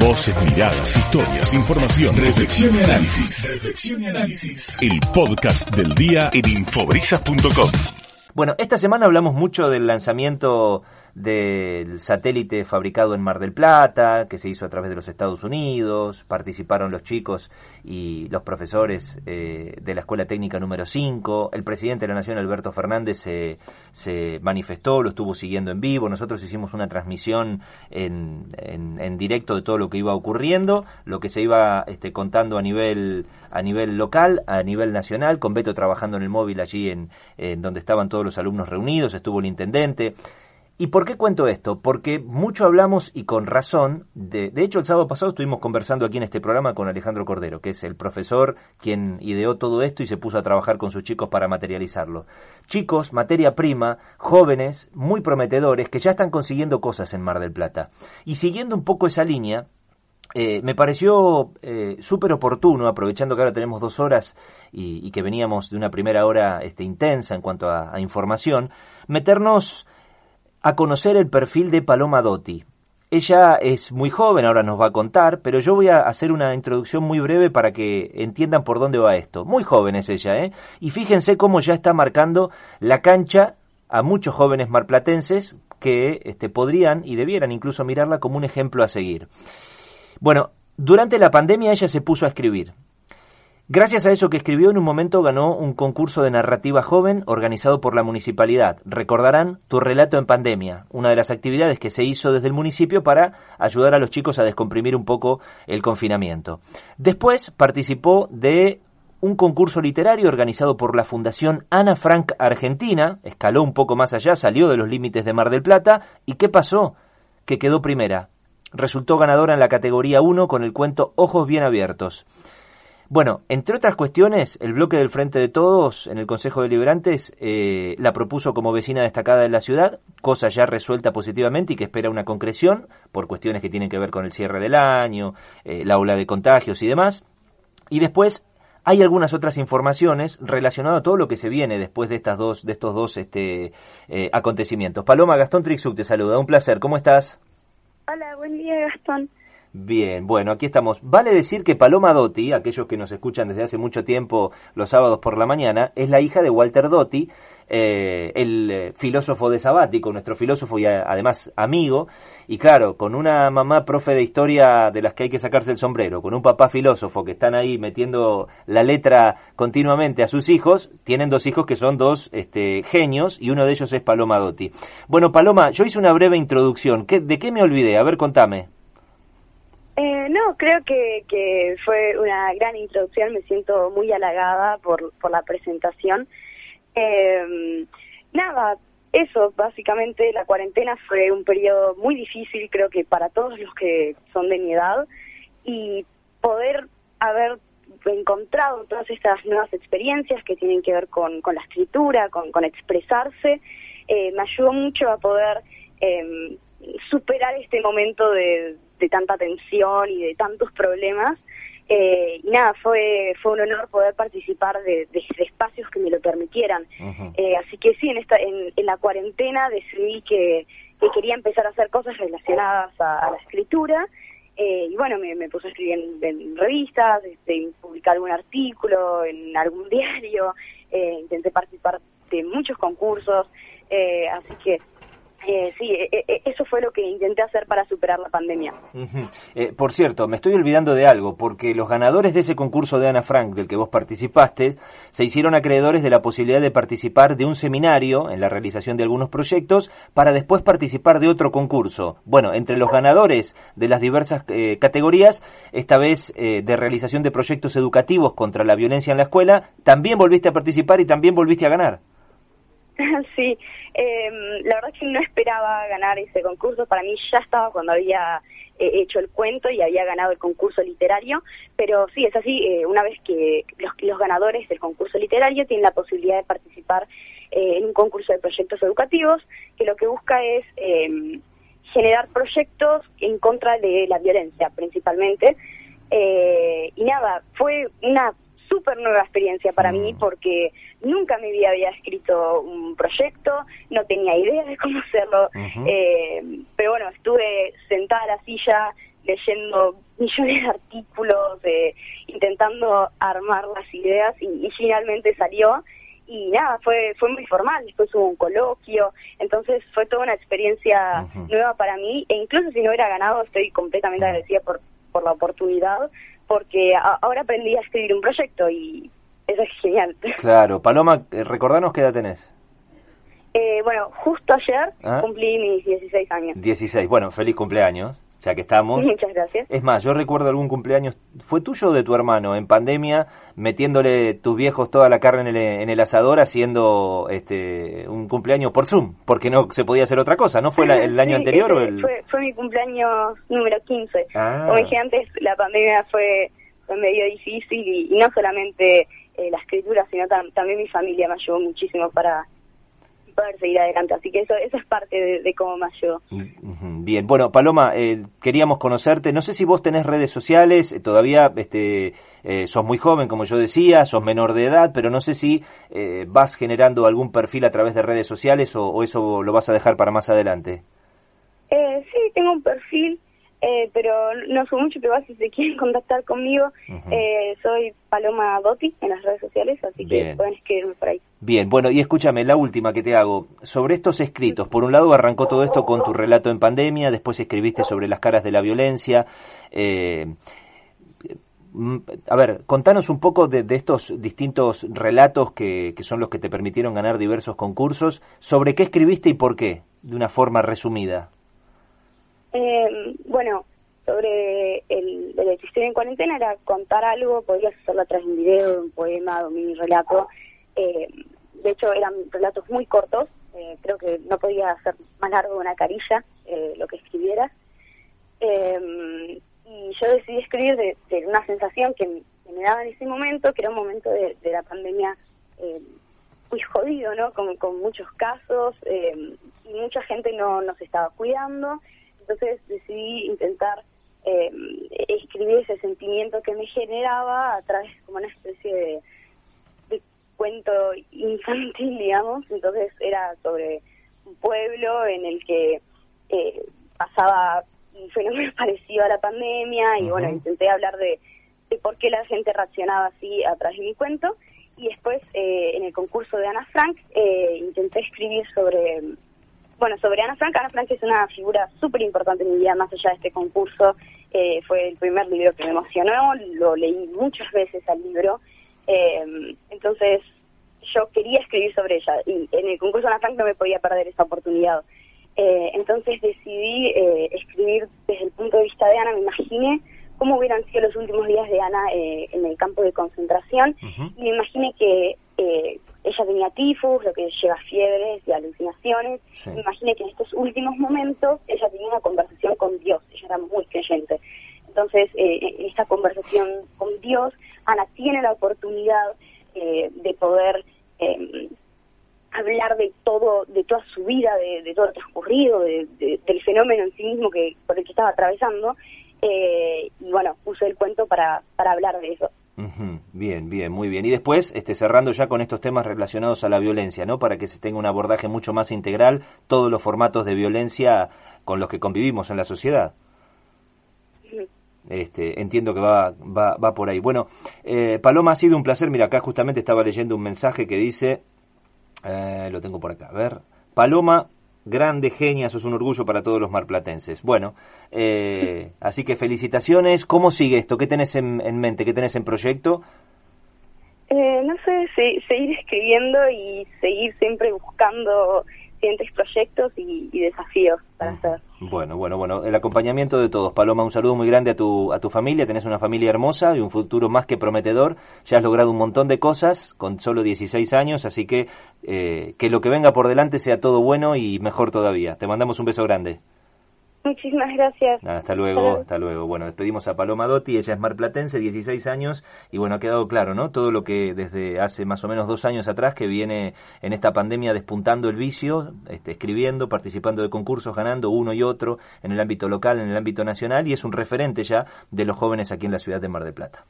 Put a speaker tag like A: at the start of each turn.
A: Voces, miradas, historias, información, reflexión y análisis. Reflexión y análisis. El podcast del día en infobrisas.com.
B: Bueno, esta semana hablamos mucho del lanzamiento del satélite fabricado en Mar del Plata, que se hizo a través de los Estados Unidos, participaron los chicos y los profesores eh, de la Escuela Técnica número 5, el presidente de la Nación, Alberto Fernández, se, se manifestó, lo estuvo siguiendo en vivo, nosotros hicimos una transmisión en, en, directo de todo lo que iba ocurriendo, lo que se iba este, contando a nivel, a nivel local, a nivel nacional, con Beto trabajando en el móvil allí en, en donde estaban todos los alumnos reunidos, estuvo el intendente, ¿Y por qué cuento esto? Porque mucho hablamos y con razón, de, de, hecho el sábado pasado estuvimos conversando aquí en este programa con Alejandro Cordero, que es el profesor quien ideó todo esto y se puso a trabajar con sus chicos para materializarlo. Chicos, materia prima, jóvenes, muy prometedores, que ya están consiguiendo cosas en Mar del Plata. Y siguiendo un poco esa línea, eh, me pareció eh, súper oportuno, aprovechando que ahora tenemos dos horas y, que veníamos de una primera hora este, intensa en cuanto a información, meternos a conocer el perfil de Paloma Dotti. Ella es muy joven, ahora nos va a contar, pero yo voy a hacer una introducción muy breve para que entiendan por dónde va esto. Muy joven es ella, ¿eh? Y fíjense cómo ya está marcando la cancha a muchos jóvenes marplatenses que este, podrían y debieran incluso mirarla como un ejemplo a seguir. Bueno, durante la pandemia ella se puso a escribir. Gracias a eso que escribió, en un momento ganó un concurso de narrativa joven organizado por la municipalidad. Recordarán Tu relato en pandemia, una de las actividades que se hizo desde el municipio para ayudar a los chicos a descomprimir un poco el confinamiento. Después participó de un concurso literario organizado por la Fundación Ana Frank Argentina, escaló un poco más allá, salió de los límites de Mar del Plata, ¿y qué pasó? Que quedó primera. Resultó ganadora en la categoría 1 con el cuento Ojos Bien Abiertos. Bueno, entre otras cuestiones, el bloque del Frente de Todos en el Consejo de Liberantes eh, la propuso como vecina destacada de la ciudad, cosa ya resuelta positivamente y que espera una concreción por cuestiones que tienen que ver con el cierre del año, eh, la ola de contagios y demás. Y después hay algunas otras informaciones relacionadas a todo lo que se viene después de estas dos, de estos dos este, eh, acontecimientos. Paloma Gastón Trixuc te saluda, un placer. ¿Cómo estás?
C: Hola, buen día Gastón.
B: Bien, bueno, aquí estamos. Vale decir que Paloma Dotti, aquellos que nos escuchan desde hace mucho tiempo los sábados por la mañana, es la hija de Walter Dotti, eh, el eh, filósofo de Sabático, nuestro filósofo y además amigo. Y claro, con una mamá profe de historia de las que hay que sacarse el sombrero, con un papá filósofo que están ahí metiendo la letra continuamente a sus hijos, tienen dos hijos que son dos este, genios y uno de ellos es Paloma Dotti. Bueno, Paloma, yo hice una breve introducción. ¿Qué, ¿De qué me olvidé? A ver, contame.
C: Eh, no, creo que, que fue una gran introducción, me siento muy halagada por, por la presentación. Eh, nada, eso, básicamente la cuarentena fue un periodo muy difícil, creo que para todos los que son de mi edad, y poder haber encontrado todas estas nuevas experiencias que tienen que ver con, con la escritura, con, con expresarse, eh, me ayudó mucho a poder eh, superar este momento de, de tanta tensión y de tantos problemas. Eh, y nada, fue, fue un honor poder participar de, de, espacios que me lo permitieran. eh, así que sí, en, esta, en, en, la cuarentena decidí que, que quería empezar a hacer cosas relacionadas a, a la escritura. Eh, y bueno, me, me, puse a escribir en, en revistas, este, publicar algún artículo en algún diario, eh, intenté participar de muchos concursos, eh, así que eh, sí, eh, eh, eso fue lo que intenté hacer para superar la pandemia.
B: Eh, por cierto, me estoy olvidando de algo, porque los ganadores de ese concurso de Ana Frank, del que vos participaste, se hicieron acreedores de la posibilidad de participar de un seminario en la realización de algunos proyectos para después participar de otro concurso. Bueno, entre los ganadores de las diversas eh, categorías, esta vez eh, de realización de proyectos educativos contra la violencia en la escuela, también volviste a participar y también volviste a ganar.
C: Sí, eh, la verdad es que no esperaba ganar ese concurso, para mí ya estaba cuando había eh, hecho el cuento y había ganado el concurso literario, pero sí, es así, eh, una vez que los, los, ganadores del concurso literario tienen la posibilidad de participar eh, en un concurso de proyectos educativos, que lo que busca es em, generar proyectos en contra de la violencia principalmente. Eh, y nada, fue una súper nueva experiencia para mí mm. porque nunca en mi vida había escrito un proyecto, no tenía idea de cómo hacerlo, uh -huh. eh, pero bueno, estuve sentada en la silla leyendo millones de artículos, intentando armar las ideas y, finalmente salió y nada, fue fue muy formal, después hubo un coloquio, entonces fue toda una experiencia nueva para mí e incluso si no hubiera ganado estoy completamente agradecida por, por la oportunidad porque ahora aprendí a escribir un proyecto y eso es genial.
B: Claro, Paloma, eh, recordanos qué edad tenés.
C: Eh, bueno, justo ayer ¿Ah? cumplí mis 16 años.
B: 16, bueno, feliz cumpleaños ya que estamos.
C: Muchas gracias.
B: Es más, yo recuerdo algún cumpleaños, ¿fue tuyo o de tu hermano? En pandemia, metiéndole tus viejos toda la carne en el, en el asador, haciendo este un cumpleaños por Zoom, porque no se podía hacer otra cosa, ¿no? ¿Fue el año anterior o el...?
C: Fue, fue mi cumpleaños número 15. Ah. Como dije antes, la pandemia fue, fue medio difícil y, no solamente eh, la escritura, sino también mi familia me ayudó muchísimo para poder seguir adelante. Así que eso, eso es parte de, cómo me ayudó.
B: Bien, bueno, Paloma, eh, queríamos conocerte. No sé si vos tenés redes sociales, eh, todavía este, eh, sos muy joven, como yo decía, sos menor de edad, pero no sé si vas generando algún perfil a través de redes sociales o, eso lo vas a dejar para más adelante.
C: sí, tengo un perfil. Eh, pero no soy mucho, pero si se quieren contactar conmigo, eh, soy Paloma Dotti en las redes sociales, así que pueden escribirme por ahí.
B: Bien, bueno, y escúchame, la última que te hago, sobre estos escritos, por un lado arrancó todo esto con tu relato en pandemia, después escribiste sobre las caras de la violencia, eh, mm, a ver, contanos un poco de, estos distintos relatos que, que, son los que te permitieron ganar diversos concursos. ¿Sobre qué escribiste y por qué? De una forma resumida.
C: Eh, bueno, sobre el, el existir en cuarentena era contar algo, podías hacerlo a través de un video, un poema, un mini relato. Eh, de hecho, eran relatos muy cortos, eh, creo que no podía ser más largo una carilla eh, lo que escribiera. Eh, y yo decidí escribir de, una sensación que, me daba en ese momento, que era un momento de, la pandemia muy jodido, ¿no? Con, con muchos casos y mucha gente no nos estaba cuidando entonces decidí intentar escribir ese sentimiento que me generaba a través como una especie de, cuento infantil, digamos. Entonces era sobre un pueblo en el que eh, pasaba un fenómeno parecido a la pandemia y bueno, intenté hablar de, por qué la gente reaccionaba así a través de mi cuento. Y después, eh, en el concurso de Ana Frank, intenté escribir sobre bueno, sobre Ana Frank, Ana Frank es una figura súper importante en mi vida, más allá de este concurso. Eh, fue el primer libro que me emocionó, lo leí muchas veces al libro. Eh, entonces, yo quería escribir sobre ella y en el concurso de Ana Frank no me podía perder esa oportunidad. Eh, entonces decidí escribir desde el punto de vista de Ana, me imaginé cómo hubieran sido los últimos días de Ana en el campo de concentración y me imaginé que ella tenía tifus, lo que lleva fiebres y alucinaciones. Me imaginé que en estos últimos momentos ella tenía una conversación con Dios, ella era muy creyente. Entonces, eh, en esta conversación con Dios, Ana tiene la oportunidad eh, de poder eh, hablar de todo, de toda su vida, de, todo lo transcurrido, de, del fenómeno en sí mismo que por el que estaba atravesando. y bueno, puse el cuento para, para hablar de eso.
B: Bien, bien, muy bien. Y después, este, cerrando ya con estos temas relacionados a la violencia, ¿no? Para que se tenga un abordaje mucho más integral, todos los formatos de violencia con los que convivimos en la sociedad. Este, entiendo que va, va, va por ahí. Bueno, eh, Paloma, ha sido un placer. Mira, acá justamente estaba leyendo un mensaje que dice, eh, lo tengo por acá, a ver, Paloma, grande genia, sos un orgullo para todos los marplatenses. Bueno, eh, así que felicitaciones. ¿Cómo sigue esto? ¿Qué tenés en, mente? ¿Qué tenés en proyecto?
C: Eh, no sé, seguir escribiendo y seguir siempre buscando proyectos y, desafíos para hacer.
B: Bueno, bueno, bueno, el acompañamiento de todos. Paloma, un saludo muy grande a tu, a tu familia, tenés una familia hermosa y un futuro más que prometedor, ya has logrado un montón de cosas con solo 16 años, así que eh, que lo que venga por delante sea todo bueno y mejor todavía. Te mandamos un beso grande.
C: Muchísimas gracias.
B: hasta luego, hasta luego. Bueno, despedimos a Paloma Dotti, ella es marplatense, 16 años, y bueno, ha quedado claro, ¿no? Todo lo que desde hace más o menos dos años atrás que viene en esta pandemia despuntando el vicio, este, escribiendo, participando de concursos, ganando uno y otro en el ámbito local, en el ámbito nacional, y es un referente ya de los jóvenes aquí en la ciudad de Mar del Plata.